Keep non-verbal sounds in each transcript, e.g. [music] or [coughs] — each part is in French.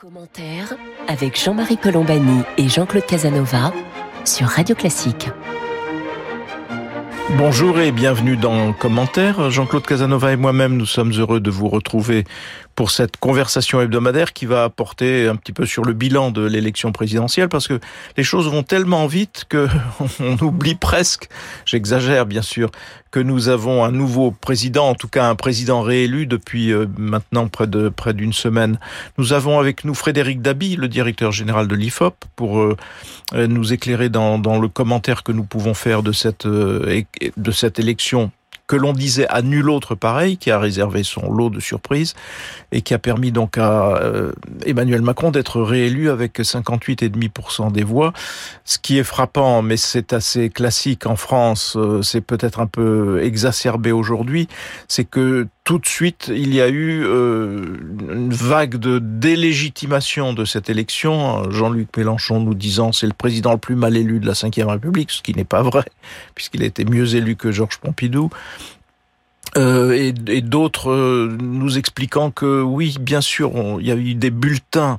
Commentaire avec Jean-Marie Colombani et Jean-Claude Casanova sur Radio Classique. Bonjour et bienvenue dans Commentaire. Jean-Claude Casanova et moi-même, nous sommes heureux de vous retrouver pour cette conversation hebdomadaire qui va apporter un petit peu sur le bilan de l'élection présidentielle parce que les choses vont tellement vite que [laughs] on oublie presque, j'exagère bien sûr, que nous avons un nouveau président, en tout cas un président réélu depuis euh, maintenant près de près d'une semaine. Nous avons avec nous Frédéric Dabi, le directeur général de l'IFOP, pour euh, euh, nous éclairer dans, dans le commentaire que nous pouvons faire de cette de cette élection que l'on disait à nul autre pareil, qui a réservé son lot de surprises et qui a permis donc à euh, Emmanuel Macron d'être réélu avec 58,5% des voix. Ce qui est frappant, mais c'est assez classique en France, euh, c'est peut-être un peu exacerbé aujourd'hui, c'est que tout de suite, il y a eu euh, une vague de délégitimation de cette élection. Jean-Luc Mélenchon nous disant c'est le président le plus mal élu de la Ve République, ce qui n'est pas vrai, [laughs] puisqu'il a été mieux élu que Georges Pompidou. Euh, et, d'autres euh, nous expliquant que oui, bien sûr, il y a eu des bulletins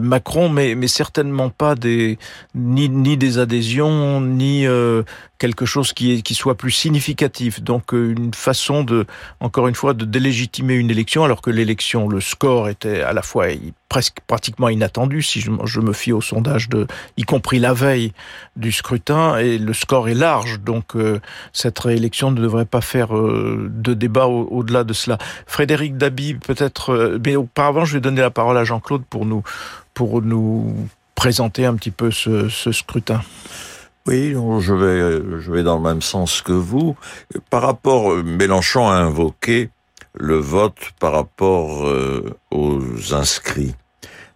Macron, mais, mais certainement pas des ni, ni des adhésions, ni euh, quelque chose qui, est, qui soit plus significatif. Donc euh, une façon de, encore une fois, de délégitimer une élection, alors que l'élection, le score était à la fois presque pratiquement inattendu, si je, me fie au sondage de, y compris la veille du scrutin, et le score est large. Donc euh, cette réélection ne devrait pas faire euh, de débat au-delà de cela. Frédéric Dabi, peut-être, mais auparavant, je vais donner la parole à Jean-Claude pour nous pour nous présenter un petit peu ce, scrutin. Oui, je vais, je vais dans le même sens que vous. Par rapport, Mélenchon a invoqué le vote par rapport euh, aux inscrits.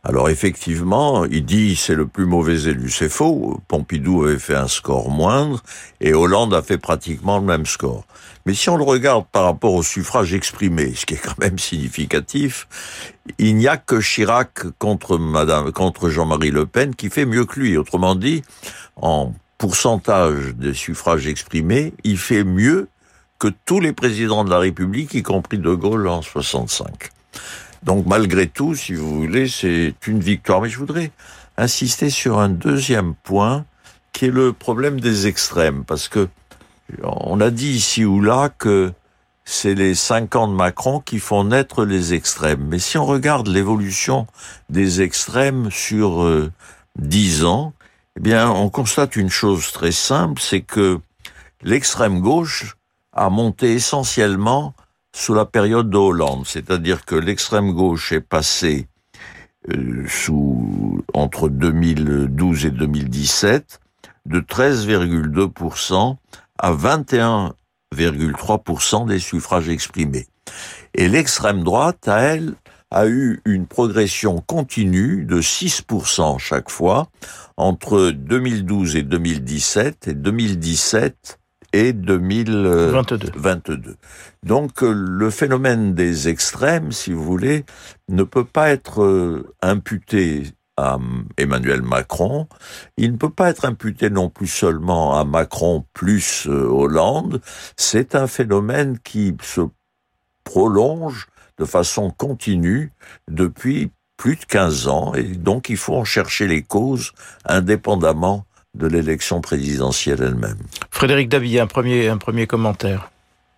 Alors effectivement, il dit c'est le plus mauvais élu. C'est faux. Pompidou avait fait un score moindre et Hollande a fait pratiquement le même score. Mais si on le regarde par rapport au suffrage exprimé, ce qui est quand même significatif, il n'y a que Chirac contre Jean-Marie Le Pen qui fait mieux que lui. Autrement dit, en pourcentage des suffrages exprimés, il fait mieux que tous les présidents de la République, y compris De Gaulle en 65. Donc malgré tout, si vous voulez, c'est une victoire. Mais je voudrais insister sur un deuxième point, qui est le problème des extrêmes, parce que on a dit ici ou là que c'est les cinq ans de Macron qui font naître les extrêmes. Mais si on regarde l'évolution des extrêmes sur euh, dix ans, eh bien, on constate une chose très simple, c'est que l'extrême gauche a monté essentiellement sous la période de Hollande, c'est-à-dire que l'extrême gauche est passée euh, entre 2012 et 2017 de 13,2% à 21,3% des suffrages exprimés. Et l'extrême droite, à elle, a eu une progression continue de 6% chaque fois entre 2012 et 2017 et 2017 et 2022. Donc le phénomène des extrêmes, si vous voulez, ne peut pas être euh, imputé à Emmanuel Macron. Il ne peut pas être imputé non plus seulement à Macron plus euh, Hollande. C'est un phénomène qui se prolonge de façon continue depuis plus de 15 ans et donc il faut en chercher les causes indépendamment de l'élection présidentielle elle-même. Frédéric David, un premier, un premier commentaire.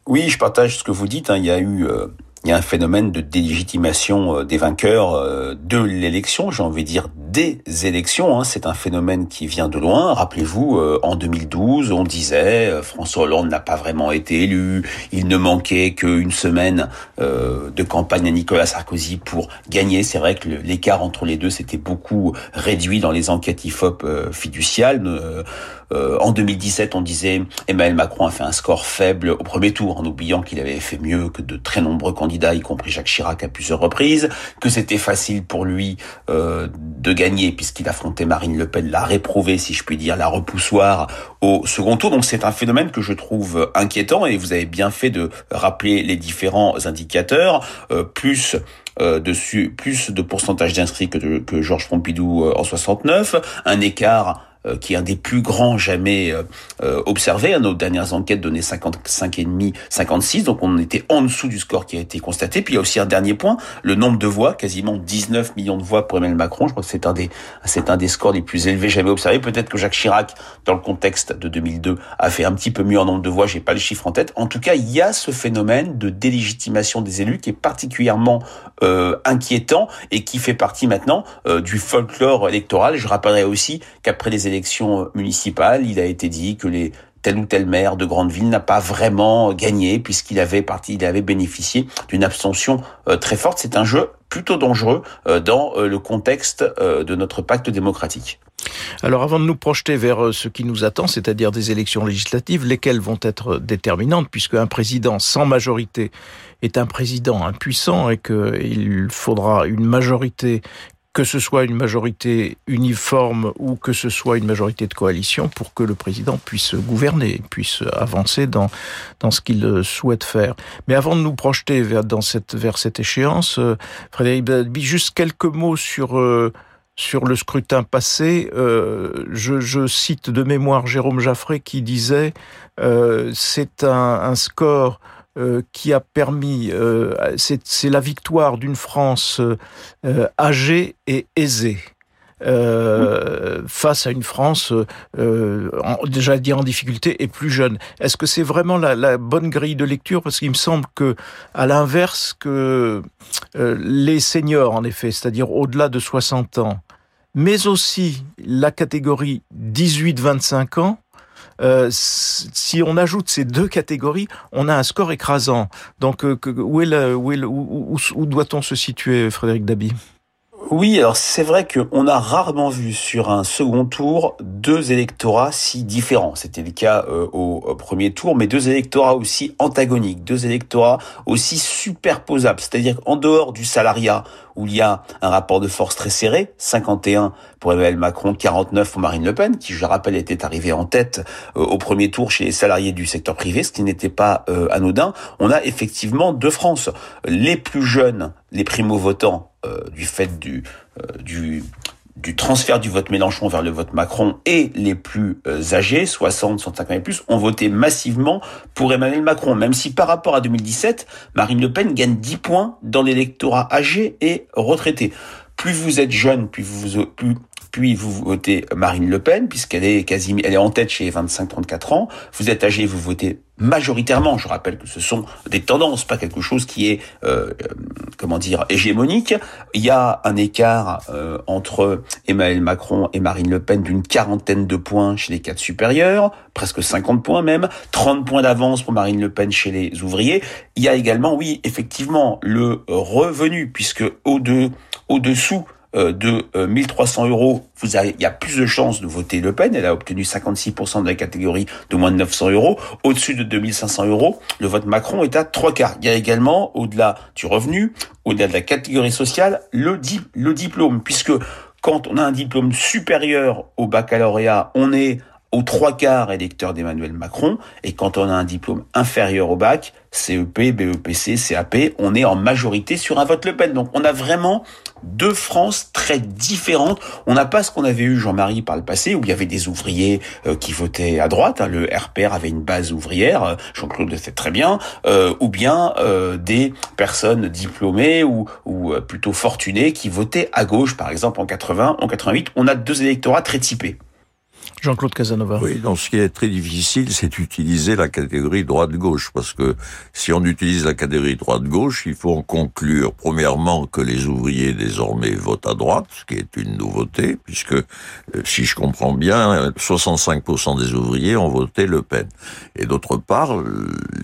Oui, je partage ce que vous dites. Hein. Il y a eu euh, il y a un phénomène de délégitimation euh, des vainqueurs euh, de l'élection, j'ai envie de dire des élections. Hein. C'est un phénomène qui vient de loin. Rappelez-vous, euh, en 2012, on disait François Hollande n'a pas vraiment été élu. Il ne manquait qu'une semaine de campagne à Nicolas Sarkozy pour gagner. C'est vrai que l'écart entre les deux s'était beaucoup réduit dans les enquêtes IFOP fiduciales. En 2017, on disait Emmanuel Macron a fait un score faible au premier tour, en oubliant qu'il avait fait mieux que de très nombreux candidats y compris Jacques Chirac à plusieurs reprises, que c'était facile pour lui euh, de gagner puisqu'il affrontait Marine Le Pen, la réprouvé, si je puis dire, la repoussoir au second tour. Donc c'est un phénomène que je trouve inquiétant et vous avez bien fait de rappeler les différents indicateurs, euh, plus euh, dessus, plus de pourcentage d'inscrits que, Georges Pompidou euh, en 69, un écart euh, qui est un des plus grands jamais euh, euh, observés. Nos dernières enquêtes donnaient 55,5, 56, donc on était en dessous du score qui a été constaté. Puis il y a aussi un dernier point, le nombre de voix, quasiment 19 millions de voix pour Emmanuel Macron. Je crois que c'est un des, c'est un des scores les plus élevés jamais observés. Peut-être que Jacques Chirac, dans le contexte de 2002, a fait un petit peu mieux en nombre de voix. J'ai pas le chiffre en tête. En tout cas, il y a ce phénomène de délégitimation des élus qui est particulièrement euh, inquiétant et qui fait partie maintenant euh, du folklore électoral. Je rappellerai aussi qu'après les élections municipales, il a été dit que les tel ou tel maire de grande ville n'a pas vraiment gagné puisqu'il avait parti, il avait bénéficié d'une abstention euh, très forte. C'est un jeu plutôt dangereux euh, dans euh, le contexte de notre pacte démocratique. Alors avant de nous projeter vers ce qui nous attend, c'est-à-dire des élections législatives, lesquelles vont être déterminantes, puisque un président sans majorité est un président impuissant et qu'il faudra une majorité que ce soit une majorité uniforme ou que ce soit une majorité de coalition pour que le président puisse gouverner, puisse avancer dans, dans ce qu'il souhaite faire. Mais avant de nous projeter vers, dans cette, vers cette échéance, euh, Frédéric Badby, juste quelques mots sur... Euh, sur le scrutin passé, euh, je, cite de mémoire Jérôme Jaffré qui disait euh, c'est un, score euh, qui a permis, euh, c'est la victoire d'une France euh, âgée et aisée. Euh, face à une France euh, déjà en difficulté et plus jeune. Est-ce que c'est vraiment la, la, bonne grille de lecture? Parce qu'il me semble que, à l'inverse, que euh, les seniors, en effet, c'est-à-dire au-delà de 60 ans, mais aussi la catégorie 18-25 ans, euh, si on ajoute ces deux catégories, on a un score écrasant. Donc, euh, où, est le, où, est le, où, où, où doit-on se situer, Frédéric Dabi? Oui, alors c'est vrai qu'on a rarement vu sur un second tour deux électorats si différents. C'était le cas euh, au, premier tour, mais deux électorats aussi antagoniques, deux électorats aussi superposables. C'est-à-dire qu'en dehors du salariat, où il y a un rapport de force très serré, 51 pour Emmanuel Macron, 49 pour Marine Le Pen, qui, je le rappelle, était arrivée en tête euh, au premier tour chez les salariés du secteur privé, ce qui n'était pas euh, anodin. On a effectivement deux France. Les plus jeunes, les primo-votants, du fait du, euh, du, du transfert du vote Mélenchon vers le vote Macron et les plus euh, âgés, 60, 65 ans et plus, ont voté massivement pour Emmanuel Macron, même si par rapport à 2017, Marine Le Pen gagne 10 points dans l'électorat âgé et retraité. Plus vous êtes jeune, plus vous, plus, vous votez Marine Le Pen, puisqu'elle est quasiment, elle est en tête chez les 25-34 ans. Vous êtes âgé, vous votez majoritairement. Je rappelle que ce sont des tendances, pas quelque chose qui est, euh, comment dire, hégémonique. Il y a un écart euh, entre Emmanuel Macron et Marine Le Pen d'une quarantaine de points chez les cadres supérieurs, presque 50 points même, 30 points d'avance pour Marine Le Pen chez les ouvriers. Il y a également, oui, effectivement, le revenu, puisque au-de, au-dessous euh, de 1300 euh, euros, vous avez, il y a plus de chances de voter Le Pen. Elle a obtenu 56% de la catégorie de moins de 900 euros. Au-dessus de 2500 euros, le vote Macron est à trois quarts. Il y a également, au-delà du revenu, au-delà de la catégorie sociale, le, le diplôme, puisque quand on a un diplôme supérieur au baccalauréat, on est aux trois quarts électeurs d'Emmanuel Macron, et quand on a un diplôme inférieur au bac, CEP, BEPC, CAP, on est en majorité sur un vote Le Pen. Donc on a vraiment deux France très différentes. On n'a pas ce qu'on avait eu, Jean-Marie, par le passé, où il y avait des ouvriers euh, qui votaient à droite. Hein. le RPR avait une base ouvrière, euh, Jean-Claude le sait très bien, euh, ou bien euh, des personnes diplômées ou, ou plutôt fortunées qui votaient à gauche, par exemple en 80, en 88. On a deux électorats très typés. Jean-Claude Casanova. Oui, donc ce qui est très difficile, c'est d'utiliser la catégorie droite-gauche, parce que si on utilise la catégorie droite-gauche, il faut en conclure, premièrement, que les ouvriers désormais votent à droite, ce qui est une nouveauté, puisque, euh, si je comprends bien, 65% des ouvriers ont voté Le Pen. Et d'autre part,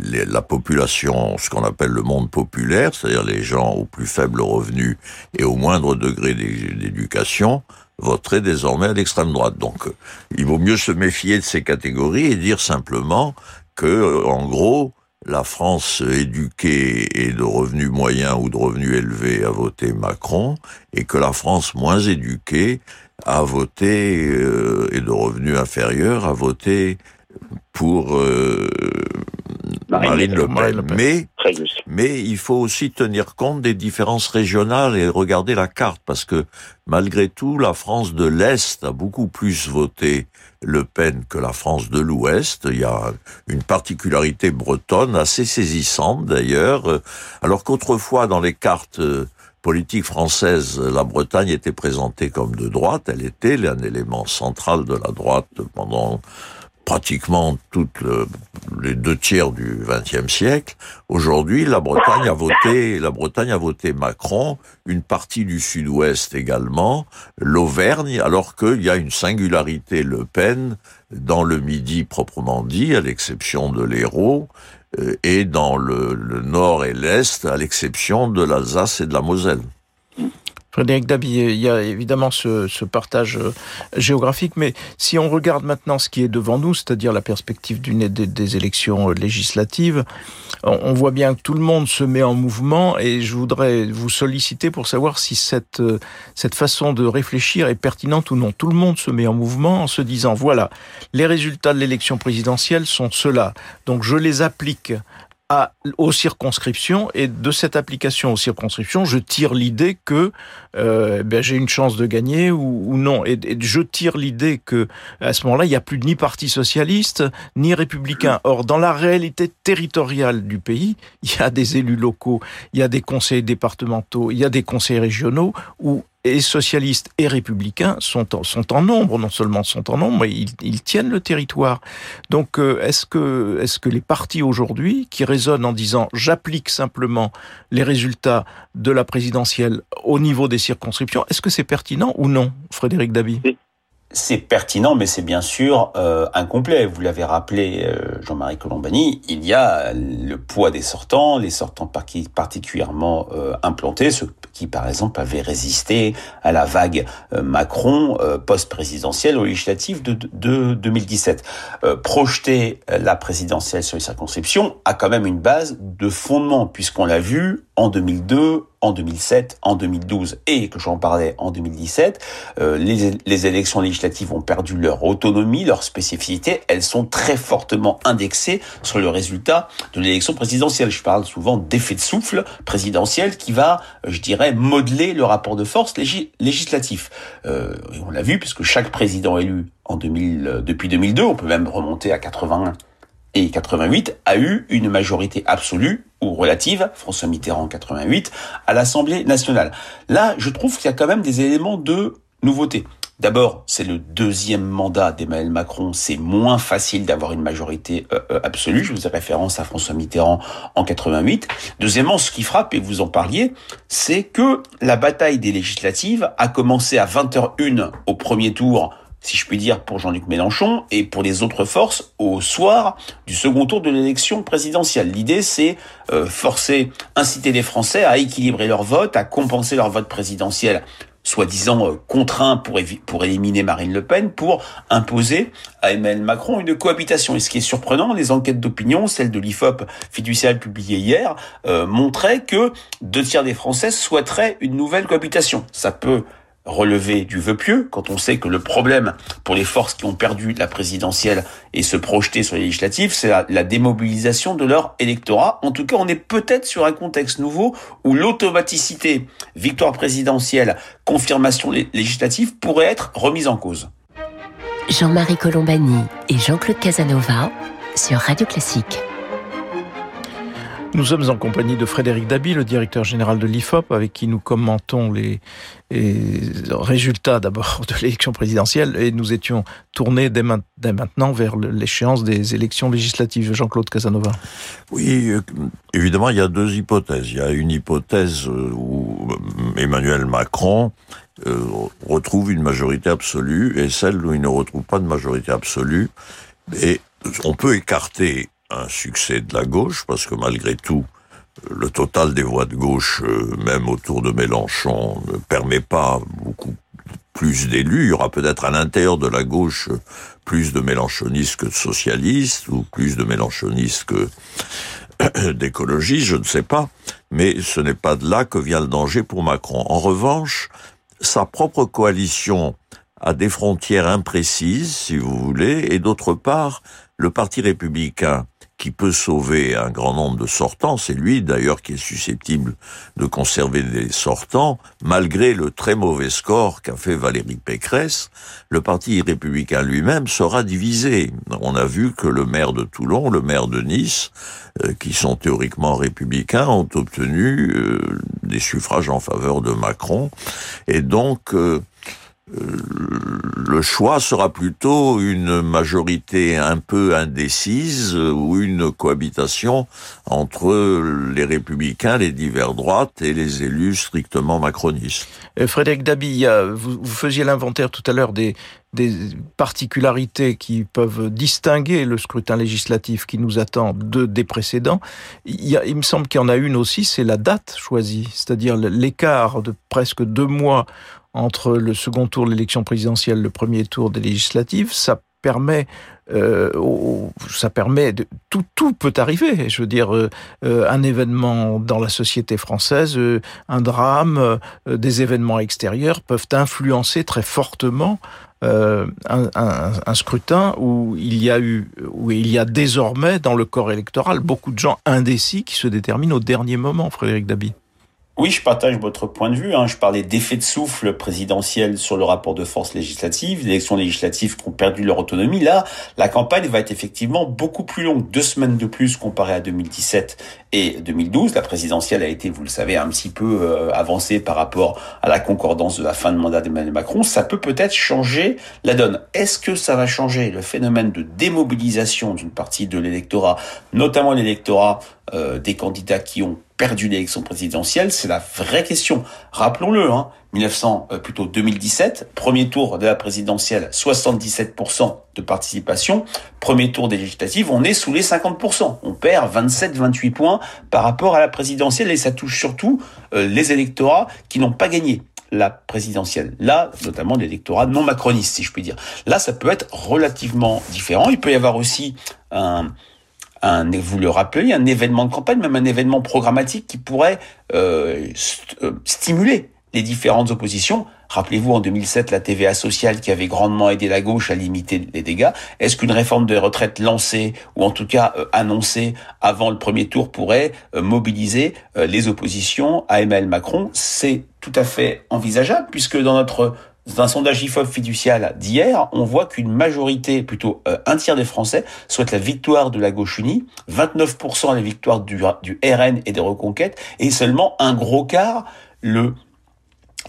la population, ce qu'on appelle le monde populaire, c'est-à-dire les gens au plus faible revenu et au moindre degré d'éducation, voterait désormais à l'extrême droite. Donc, euh, il vaut mieux se méfier de ces catégories et dire simplement que, euh, en gros, la France éduquée et de revenus moyens ou de revenus élevés a voté Macron, et que la France moins éduquée a voté euh, et de revenus inférieurs a voté pour euh, Marine, Le Pen. Mais, mais il faut aussi tenir compte des différences régionales et regarder la carte parce que malgré tout, la France de l'Est a beaucoup plus voté Le Pen que la France de l'Ouest. Il y a une particularité bretonne assez saisissante d'ailleurs, alors qu'autrefois dans les cartes euh, politiques françaises, la Bretagne était présentée comme de droite, elle était un élément central de la droite pendant pratiquement toutes les deux tiers du XXe siècle. Aujourd'hui, la Bretagne a voté, la Bretagne a voté Macron, une partie du Sud-Ouest également, l'Auvergne, alors qu'il y a une singularité Le Pen dans le Midi proprement dit, à l'exception de l'Hérault, euh, et dans le Nord et l'Est, à l'exception de l'Alsace et de la Moselle. Frédéric Dabi, il y a évidemment ce, ce, partage euh, géographique, mais si on regarde maintenant ce qui est devant nous, c'est-à-dire la perspective d'une des, élections euh, législatives, on, voit bien que tout le monde se met en mouvement et je voudrais vous solliciter pour savoir si cette, euh, cette façon de réfléchir est pertinente ou non. Tout le monde se met en mouvement en se disant, voilà, les résultats de l'élection présidentielle sont ceux-là, donc je les applique à, aux circonscriptions et de cette application aux circonscriptions, je tire l'idée que euh, ben, j'ai une chance de gagner ou, non. Et, et, je tire l'idée que à ce moment-là, il n'y a plus ni parti socialiste ni républicain. Or, dans la réalité territoriale du pays, il y a des élus locaux, il y a des conseils départementaux, il y a des conseils régionaux où et socialistes et républicains sont en, sont en nombre, non seulement sont en nombre, mais ils, ils tiennent le territoire. Donc euh, est-ce que, est que les partis aujourd'hui qui raisonnent en disant j'applique simplement les résultats de la présidentielle au niveau des circonscriptions, est-ce que c'est pertinent ou non, Frédéric Dabi? C'est pertinent, mais c'est bien sûr euh, incomplet. Vous l'avez rappelé, euh, Jean-Marie Colombani, il y a le poids des sortants, les sortants particulièrement euh, implantés, ceux qui, par exemple, avaient résisté à la vague euh, Macron post-présidentielle aux législatives de, de, de 2017. projeter la présidentielle sur les circonscriptions a quand même une base de fondement, puisqu'on l'a vu en 2002, en 2007, en 2012 et que j'en parlais en 2017, euh, les, les, élections législatives ont perdu leur autonomie, leur spécificité. Elles sont très fortement indexées sur le résultat de l'élection présidentielle. Je parle souvent d'effet de souffle présidentiel qui va, je dirais, modeler le rapport de force législatif. Euh, on l'a vu puisque chaque président élu en 2000, euh, depuis 2002, on peut même remonter à 81 et 88 a eu une majorité absolue ou relative, François Mitterrand en 88, à l'Assemblée nationale. Là, je trouve qu'il y a quand même des éléments de nouveauté. D'abord, c'est le deuxième mandat d'Emmanuel Macron, c'est moins facile d'avoir une majorité euh, euh absolue. Je vous ai référence à François Mitterrand en 88. Deuxièmement, ce qui frappe, et vous en parliez, c'est que la bataille des législatives a commencé à 20h01 au premier tour si je puis dire, pour Jean-Luc Mélenchon et pour les autres forces au soir du second tour de l'élection présidentielle. L'idée, c'est euh, forcer, inciter les Français à équilibrer leur vote, à compenser leur vote présidentiel soi-disant euh, contraint pour, pour éliminer Marine Le Pen, pour imposer à Emmanuel Macron une cohabitation. Et ce qui est surprenant, les enquêtes d'opinion, celle de l'IFOP fiducial publiée hier, euh, montraient que deux tiers des Français souhaiteraient une nouvelle cohabitation. Ça peut relever du vœu pieux, quand on sait que le problème pour les forces qui ont perdu la présidentielle et se projeter sur les législatives, c'est la, la, démobilisation de leur électorat. En tout cas, on est peut-être sur un contexte nouveau où l'automaticité, victoire présidentielle, confirmation législative pourrait être remise en cause. Jean-Marie Colombani et Jean-Claude Casanova sur Radio Classique. Nous sommes en compagnie de Frédéric Dabi, le directeur général de l'IFOP, avec qui nous commentons les, résultats d'abord de l'élection présidentielle et nous étions tournés dès, maintenant vers l'échéance des élections législatives. Jean-Claude Casanova. Oui, euh, évidemment, il y a deux hypothèses. Il y a une hypothèse euh, où Emmanuel Macron euh, retrouve une majorité absolue et celle où il ne retrouve pas de majorité absolue. Et on peut écarter un succès de la gauche, parce que malgré tout, le total des voix de gauche, euh, même autour de Mélenchon, ne permet pas beaucoup plus d'élus. Il y aura peut-être à l'intérieur de la gauche plus de mélenchonistes que de socialistes, ou plus de mélenchonistes que [coughs] d'écologistes, je ne sais pas. Mais ce n'est pas de là que vient le danger pour Macron. En revanche, sa propre coalition a des frontières imprécises, si vous voulez, et d'autre part, le Parti républicain qui peut sauver un grand nombre de sortants, c'est lui d'ailleurs qui est susceptible de conserver des sortants, malgré le très mauvais score qu'a fait Valérie Pécresse, le parti républicain lui-même sera divisé. On a vu que le maire de Toulon, le maire de Nice, euh, qui sont théoriquement républicains, ont obtenu euh, des suffrages en faveur de Macron, et donc euh, le choix sera plutôt une majorité un peu indécise ou une cohabitation entre les républicains, les divers droites et les élus strictement macronistes. Euh, Frédéric Dabi, vous, faisiez l'inventaire tout à l'heure des, particularités qui peuvent distinguer le scrutin législatif qui nous attend de, des précédents. Il me semble qu'il y en a une aussi, c'est la date choisie, c'est-à-dire l'écart de presque deux mois entre le second tour de l'élection présidentielle, le premier tour des législatives, ça permet euh, ça permet de, tout tout peut arriver. Je veux dire euh, euh, un événement dans la société française euh, un drame euh, des événements extérieurs peuvent influencer très fortement un, un, un scrutin où il y a eu où il y a désormais dans le corps électoral beaucoup de gens indécis qui se déterminent au dernier moment Frédéric Dabi oui, je partage votre point de vue. Hein. Je parlais d'effet de souffle présidentiel sur le rapport de force législative, les élections législatives qui ont perdu leur autonomie. Là, la campagne va être effectivement beaucoup plus longue, deux semaines de plus comparé à 2017 et 2012. La présidentielle a été, vous le savez, un petit peu euh, avancée par rapport à la concordance de la fin de mandat d'Emmanuel Macron. Ça peut peut-être changer la donne. Est-ce que ça va changer le phénomène de démobilisation d'une partie de l'électorat, notamment l'électorat euh, des candidats qui ont perdu l'élection présidentielle C'est la vraie question. Rappelons-le, hein, 1900, euh, plutôt 2017, premier tour de la présidentielle, 77% de participation. Premier tour des législatives, on est sous les 50%. On perd 27-28 points par rapport à la présidentielle et ça touche surtout euh, les électorats qui n'ont pas gagné la présidentielle. Là, notamment l'électorat non macroniste, si je puis dire. Là, ça peut être relativement différent. Il peut y avoir aussi un vous le rappelez, un événement de campagne, même un événement programmatique qui pourrait euh, euh, stimuler les différentes oppositions. Rappelez-vous en 2007 la TVA sociale qui avait grandement aidé la gauche à limiter les dégâts. Est-ce qu'une réforme des retraites lancée ou en tout cas euh, annoncée avant le premier tour pourrait euh, mobiliser les oppositions à Emmanuel Macron? C'est tout à fait envisageable puisque dans notre dans un sondage IFOP fiducial d'hier, on voit qu'une majorité, plutôt euh, un tiers des Français, souhaitent la victoire de la gauche unie, 29% la victoire du, du RN et des reconquêtes, et seulement un gros quart le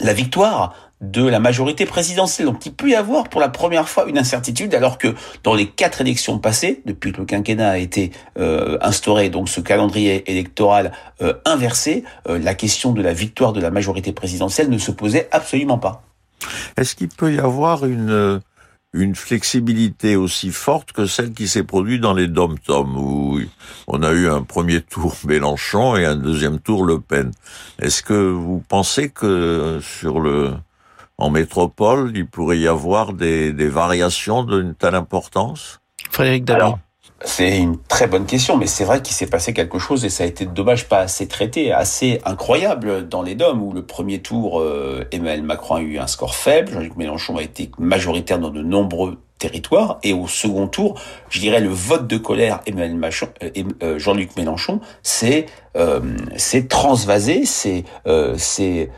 la victoire de la majorité présidentielle. Donc il peut y avoir pour la première fois une incertitude, alors que dans les quatre élections passées, depuis que le quinquennat a été euh, instauré, donc ce calendrier électoral euh, inversé, la question de la victoire de la majorité présidentielle ne se posait absolument pas. Est-ce qu'il peut y avoir une une flexibilité aussi forte que celle qui s'est produite dans les dom-tom, où on a eu un premier tour [laughs] Mélenchon et un deuxième tour Le Pen? Est-ce que vous pensez que sur le, en métropole, il pourrait y avoir des, des variations d'une telle importance? Frédéric Dallon. C'est une très bonne question, mais c'est vrai qu'il s'est passé quelque chose et ça a été dommage pas assez traité, assez incroyable dans les DOM où le premier tour, euh, Emmanuel Macron a eu un score faible, Jean-Luc Mélenchon a été majoritaire dans de nombreux territoires et au second tour, je dirais le vote de colère Emmanuel Macron, euh, euh, Jean-Luc Mélenchon, c'est c'est transvasé, c'est c'est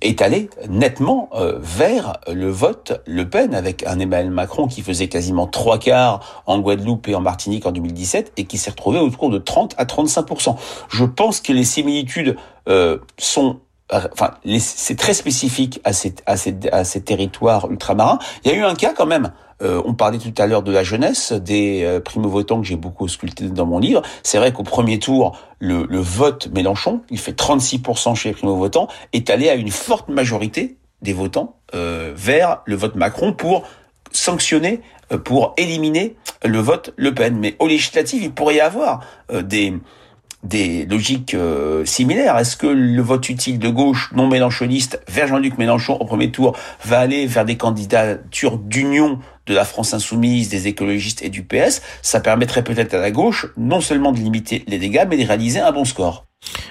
est allé nettement euh, vers le vote Le Pen avec un Emmanuel Macron qui faisait quasiment trois quarts en Guadeloupe et en Martinique en 2017 et qui s'est retrouvé autour de 30 à 35% Je pense que les similitudes euh, sont enfin, c'est très spécifique à ces, à, ces, à ces territoires ultramarins. Il y a eu un cas quand même euh, on parlait tout à l'heure de la jeunesse, des euh, primo-votants que j'ai beaucoup sculpté dans mon livre. C'est vrai qu'au premier tour, le, vote Mélenchon, il fait 36% chez les primo-votants, est allé à une forte majorité des votants euh, vers le vote Macron pour sanctionner, pour éliminer le vote Le Pen. Mais au législatif, il pourrait y avoir des des logiques euh, similaires. Est-ce que le vote utile de gauche non mélanchoniste vers Jean-Luc Mélenchon au premier tour va aller vers des candidatures d'union de la France insoumise, des écologistes et du PS Ça permettrait peut-être à la gauche non seulement de limiter les dégâts, mais de réaliser un bon score.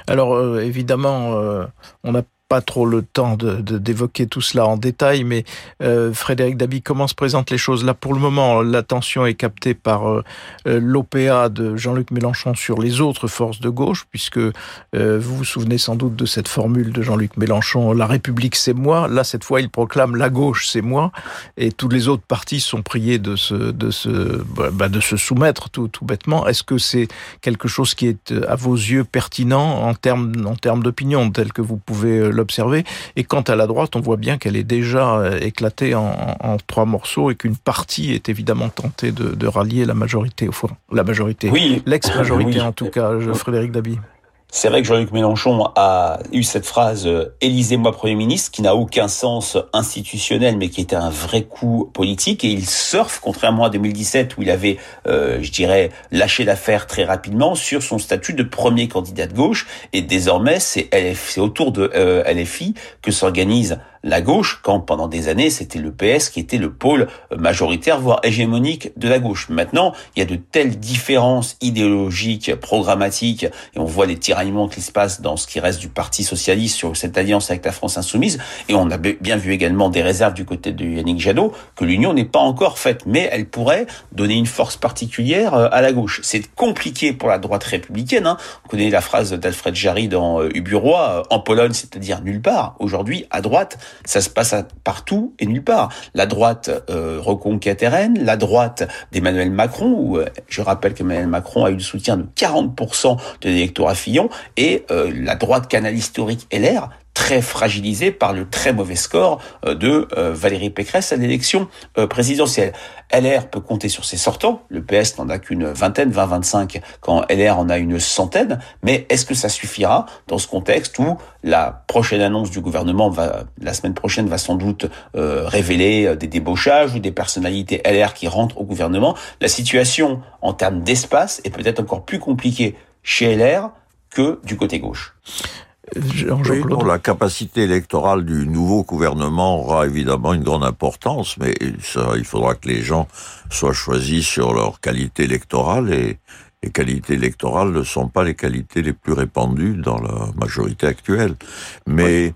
Alors euh, évidemment, euh, on a pas trop le temps de, d'évoquer tout cela en détail, mais euh, Frédéric Dabi, comment se présentent les choses? Là, pour le moment, l'attention est captée par euh, euh l'OPA de Jean-Luc Mélenchon sur les autres forces de gauche, puisque vous vous souvenez sans doute de cette formule de Jean-Luc Mélenchon, la République c'est moi. Là, cette fois, il proclame la gauche c'est moi, et tous les autres partis sont priés de se, de se, bah, de se soumettre tout, tout bêtement. Est-ce que c'est quelque chose qui est à vos yeux pertinent en termes, en termes d'opinion, tel que vous pouvez l'observer. Et quant à la droite, on voit bien qu'elle est déjà euh, éclatée en, en trois morceaux et qu'une partie est évidemment tentée de, de, rallier la majorité au fond. La majorité. Oui. L'ex-majorité oui. en tout cas, Frédéric Dabi. C'est vrai que Jean-Luc Mélenchon a eu cette phrase euh, « Élisez-moi Premier ministre » qui n'a aucun sens institutionnel mais qui était un vrai coup politique. Et il surfe, contrairement à 2017 où il avait, euh, je dirais, lâché l'affaire très rapidement sur son statut de premier candidat de gauche. Et désormais c'est autour de euh, LFI que s'organise la gauche, quand pendant des années c'était le PS qui était le pôle majoritaire, voire hégémonique de la gauche. Maintenant, il y a de telles différences idéologiques, programmatiques, et on voit les tiraillements qui se passent dans ce qui reste du Parti socialiste sur cette alliance avec la France insoumise, et on a bien vu également des réserves du côté de Yannick Jadot, que l'union n'est pas encore faite, mais elle pourrait donner une force particulière euh, à la gauche. C'est compliqué pour la droite républicaine. Hein. On connaît la phrase d'Alfred Jarry dans euh, Uburois, euh, en Pologne, c'est-à-dire nulle part. Aujourd'hui, à droite, ça se passe partout et nulle part. La droite euh, reconquête RN, la droite d'Emmanuel Macron, où euh, je rappelle qu'Emmanuel Macron a eu le soutien de 40% de l'électorat Fillon, et euh, la droite canal historique LR, très fragilisé par le très mauvais score euh, de euh, Valérie Pécresse à l'élection euh, présidentielle. LR peut compter sur ses sortants, le PS n'en a qu'une vingtaine, 20-25, quand LR en a une centaine, mais est-ce que ça suffira dans ce contexte où la prochaine annonce du gouvernement va, la semaine prochaine va sans doute révéler des débauchages ou des personnalités LR qui rentrent au gouvernement? La situation en termes d'espace est peut-être encore plus compliquée chez LR que du côté gauche. Oui, non, la capacité électorale du nouveau gouvernement aura évidemment une grande importance, mais ça, il faudra que les gens soient choisis sur leur qualité électorale et les qualités électorales ne sont pas les qualités les plus répandues dans la majorité actuelle. Mais oui.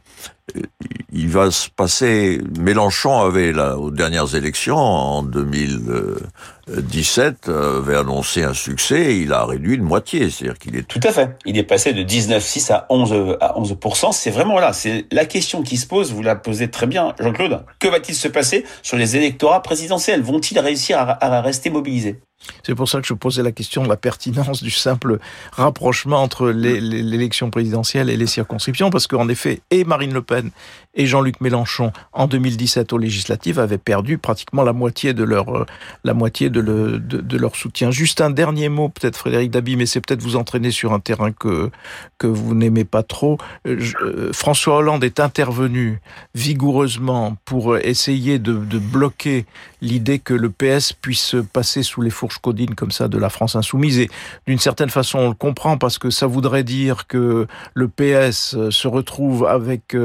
Il va se passer. Mélenchon avait là, aux dernières élections en 2017 avait annoncé un succès. Et il a réduit de moitié, c'est-à-dire qu'il est tout à fait. Il est passé de 19,6 à 11 à 11 C'est vraiment là. C'est la question qui se pose. Vous la posez très bien, Jean-Claude. Que va-t-il se passer sur les électorats présidentiels? Vont-ils réussir à rester mobilisés? C'est pour ça que je posais la question de la pertinence du simple rapprochement entre l'élection présidentielle et les circonscriptions, parce qu'en effet, et Marine Le Pen et Jean-Luc Mélenchon, en 2017 aux législatives, avaient perdu pratiquement la moitié de leur, euh, la moitié de, le, de, de leur soutien. Juste un dernier mot, peut-être Frédéric Dabi, mais c'est peut-être vous entraîner sur un terrain que, que vous n'aimez pas trop. Je, euh, François Hollande est intervenu vigoureusement pour essayer de, de bloquer l'idée que le PS puisse passer sous les codines comme ça de la France insoumise. Et d'une certaine façon, on le comprend parce que ça voudrait dire que le PS se retrouve avec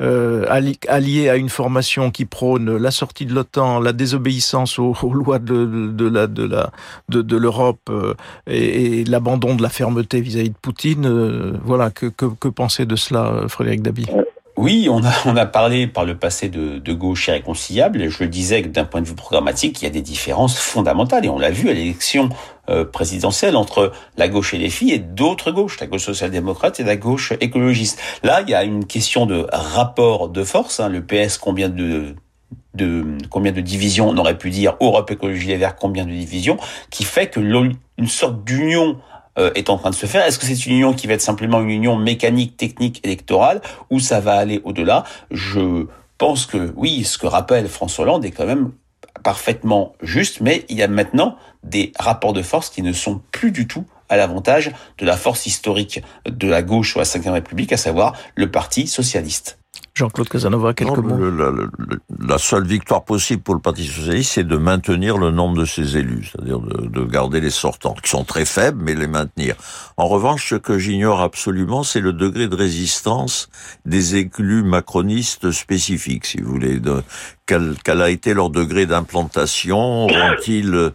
euh, allié à une formation qui prône la sortie de l'OTAN, la désobéissance aux, lois de, l'Europe euh, et, l'abandon de la fermeté vis-à-vis -vis de Poutine. Euh, voilà, que, que, que penser de cela, Frédéric Dabi? Oui, on a, on a parlé par le passé de, gauche irréconciliable. Je le disais que d'un point de vue programmatique, il y a des différences fondamentales. Et on l'a vu à l'élection euh, présidentielle entre la gauche et les filles et d'autres gauches, la gauche social-démocrate et la gauche écologiste. Là, il y a une question de rapport de force. Hein. Le PS, combien de de combien de divisions on aurait pu dire Europe Écologie Les Verts combien de divisions qui fait que une sorte d'union est en train de se faire. Est-ce que c'est une union qui va être simplement une union mécanique, technique, électorale, ou ça va aller au-delà? Je pense que oui, ce que rappelle François Hollande est quand même parfaitement juste, mais il y a maintenant des rapports de force qui ne sont plus du tout à l'avantage de la force historique de la gauche ou la Ve République, à savoir le Parti socialiste. Jean-Claude Casanova, quelques non, mots. Le, la, le, la, seule victoire possible pour le Parti socialiste, c'est de maintenir le nombre de ses élus, c'est-à-dire de, de, garder les sortants, qui sont très faibles, mais les maintenir. En revanche, ce que j'ignore absolument, c'est le degré de résistance des élus macronistes spécifiques, si vous voulez. De, quel, quel a été leur degré d'implantation? Auront-ils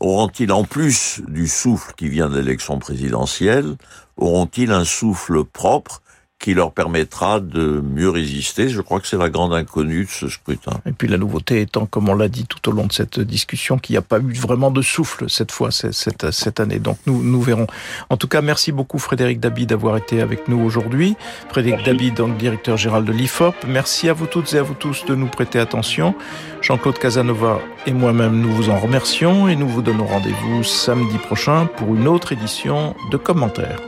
auront-ils en plus du souffle qui vient de l'élection présidentielle, auront-ils un souffle propre? Qui leur permettra de mieux résister. Je crois que c'est la grande inconnue de ce scrutin. Et puis la nouveauté étant, comme on l'a dit tout au long de cette discussion, qu'il n'y a pas eu vraiment de souffle cette fois, cette, cette année. Donc nous, nous verrons. En tout cas, merci beaucoup Frédéric Dabi d'avoir été avec nous aujourd'hui. Frédéric Dabi, donc directeur général de l'IFOP. Merci à vous toutes et à vous tous de nous prêter attention. Jean-Claude Casanova et moi-même, nous vous en remercions et nous vous donnons rendez-vous samedi prochain pour une autre édition de commentaires.